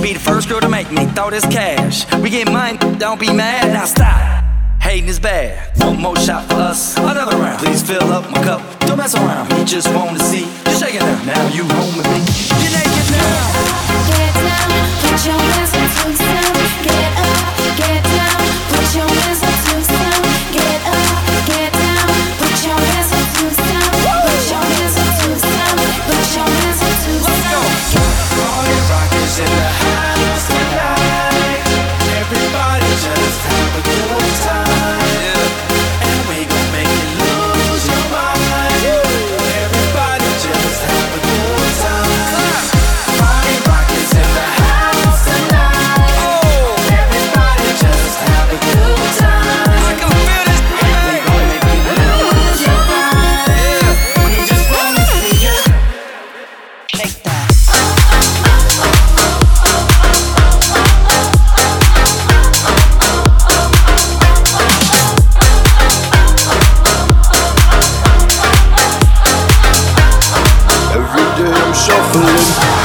be the first girl to make me throw this cash. We get mine, don't be mad, now stop. Hating is bad. One more shot for us, another round. Please fill up my cup, don't mess around. We just wanna see you shaking now. Now you home with me. You're naked now. Shuffling.